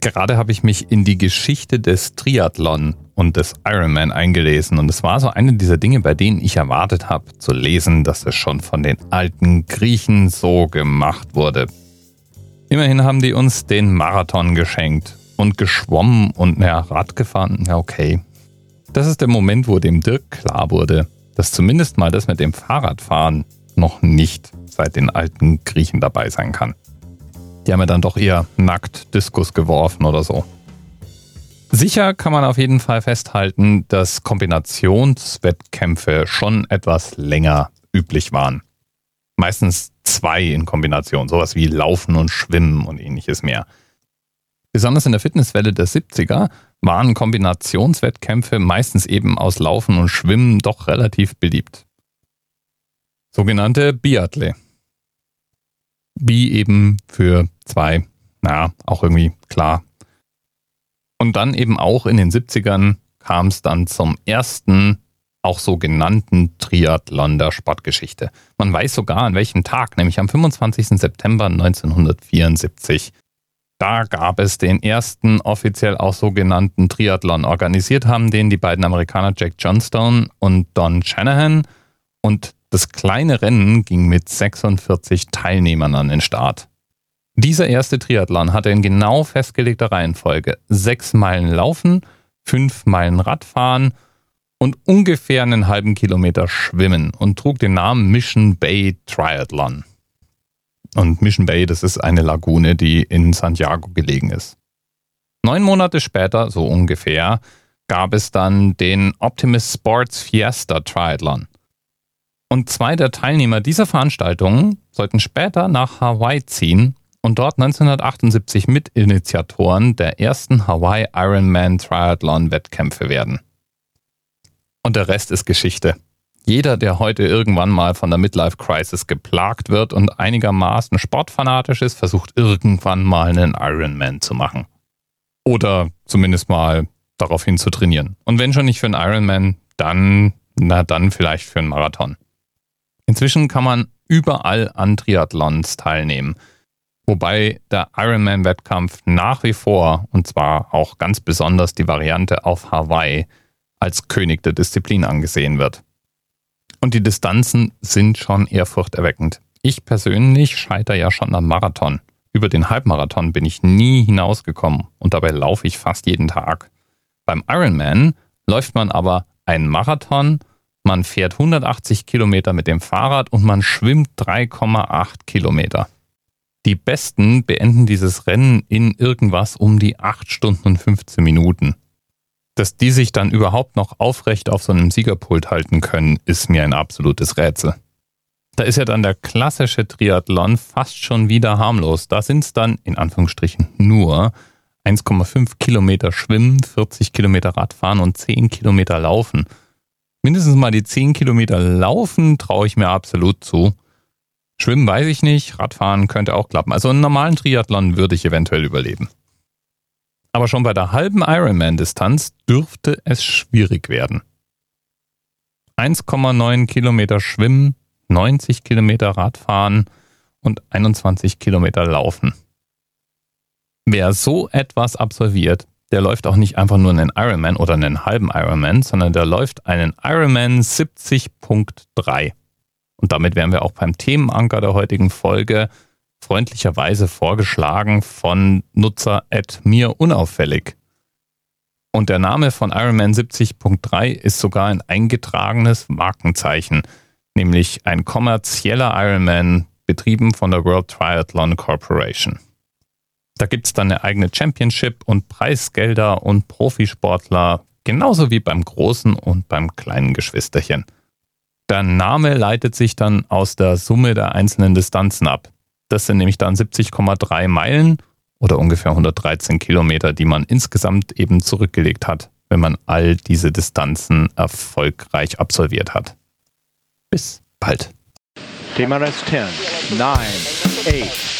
Gerade habe ich mich in die Geschichte des Triathlon und des Ironman eingelesen und es war so eine dieser Dinge, bei denen ich erwartet habe zu lesen, dass es schon von den alten Griechen so gemacht wurde. Immerhin haben die uns den Marathon geschenkt und geschwommen und naja, Rad gefahren, ja okay. Das ist der Moment, wo dem Dirk klar wurde, dass zumindest mal das mit dem Fahrradfahren noch nicht seit den alten Griechen dabei sein kann. Die haben ja dann doch eher nackt Diskus geworfen oder so. Sicher kann man auf jeden Fall festhalten, dass Kombinationswettkämpfe schon etwas länger üblich waren. Meistens zwei in Kombination, sowas wie Laufen und Schwimmen und ähnliches mehr. Besonders in der Fitnesswelle der 70er waren Kombinationswettkämpfe meistens eben aus Laufen und Schwimmen doch relativ beliebt. Sogenannte Biathle. Bi eben für zwei, naja, auch irgendwie klar. Und dann eben auch in den 70ern kam es dann zum ersten, auch sogenannten Triathlon der Sportgeschichte. Man weiß sogar an welchem Tag, nämlich am 25. September 1974. Da gab es den ersten offiziell auch sogenannten Triathlon. Organisiert haben den die beiden Amerikaner Jack Johnstone und Don Shanahan. Und das kleine Rennen ging mit 46 Teilnehmern an den Start. Dieser erste Triathlon hatte in genau festgelegter Reihenfolge sechs Meilen Laufen, fünf Meilen Radfahren und ungefähr einen halben Kilometer Schwimmen und trug den Namen Mission Bay Triathlon. Und Mission Bay, das ist eine Lagune, die in Santiago gelegen ist. Neun Monate später, so ungefähr, gab es dann den Optimus Sports Fiesta Triathlon. Und zwei der Teilnehmer dieser Veranstaltung sollten später nach Hawaii ziehen und dort 1978 Mitinitiatoren der ersten Hawaii Ironman Triathlon Wettkämpfe werden. Und der Rest ist Geschichte. Jeder, der heute irgendwann mal von der Midlife Crisis geplagt wird und einigermaßen sportfanatisch ist, versucht irgendwann mal einen Ironman zu machen. Oder zumindest mal daraufhin zu trainieren. Und wenn schon nicht für einen Ironman, dann, na dann vielleicht für einen Marathon. Inzwischen kann man überall an Triathlons teilnehmen. Wobei der Ironman-Wettkampf nach wie vor, und zwar auch ganz besonders die Variante auf Hawaii, als König der Disziplin angesehen wird. Und die Distanzen sind schon ehrfurchterweckend. Ich persönlich scheitere ja schon am Marathon. Über den Halbmarathon bin ich nie hinausgekommen und dabei laufe ich fast jeden Tag. Beim Ironman läuft man aber einen Marathon man fährt 180 Kilometer mit dem Fahrrad und man schwimmt 3,8 Kilometer. Die Besten beenden dieses Rennen in irgendwas um die 8 Stunden und 15 Minuten. Dass die sich dann überhaupt noch aufrecht auf so einem Siegerpult halten können, ist mir ein absolutes Rätsel. Da ist ja dann der klassische Triathlon fast schon wieder harmlos. Da sind es dann in Anführungsstrichen nur 1,5 Kilometer Schwimmen, 40 Kilometer Radfahren und 10 Kilometer Laufen mindestens mal die 10 Kilometer laufen, traue ich mir absolut zu. Schwimmen weiß ich nicht, Radfahren könnte auch klappen. Also einen normalen Triathlon würde ich eventuell überleben. Aber schon bei der halben Ironman-Distanz dürfte es schwierig werden. 1,9 Kilometer Schwimmen, 90 Kilometer Radfahren und 21 Kilometer Laufen. Wer so etwas absolviert, der läuft auch nicht einfach nur einen Ironman oder einen halben Ironman, sondern der läuft einen Ironman 70.3. Und damit wären wir auch beim Themenanker der heutigen Folge freundlicherweise vorgeschlagen von Nutzer at mir unauffällig. Und der Name von Ironman 70.3 ist sogar ein eingetragenes Markenzeichen, nämlich ein kommerzieller Ironman, betrieben von der World Triathlon Corporation. Da gibt es dann eine eigene Championship und Preisgelder und Profisportler, genauso wie beim großen und beim kleinen Geschwisterchen. Der Name leitet sich dann aus der Summe der einzelnen Distanzen ab. Das sind nämlich dann 70,3 Meilen oder ungefähr 113 Kilometer, die man insgesamt eben zurückgelegt hat, wenn man all diese Distanzen erfolgreich absolviert hat. Bis bald. TMRS 10, 9, 8,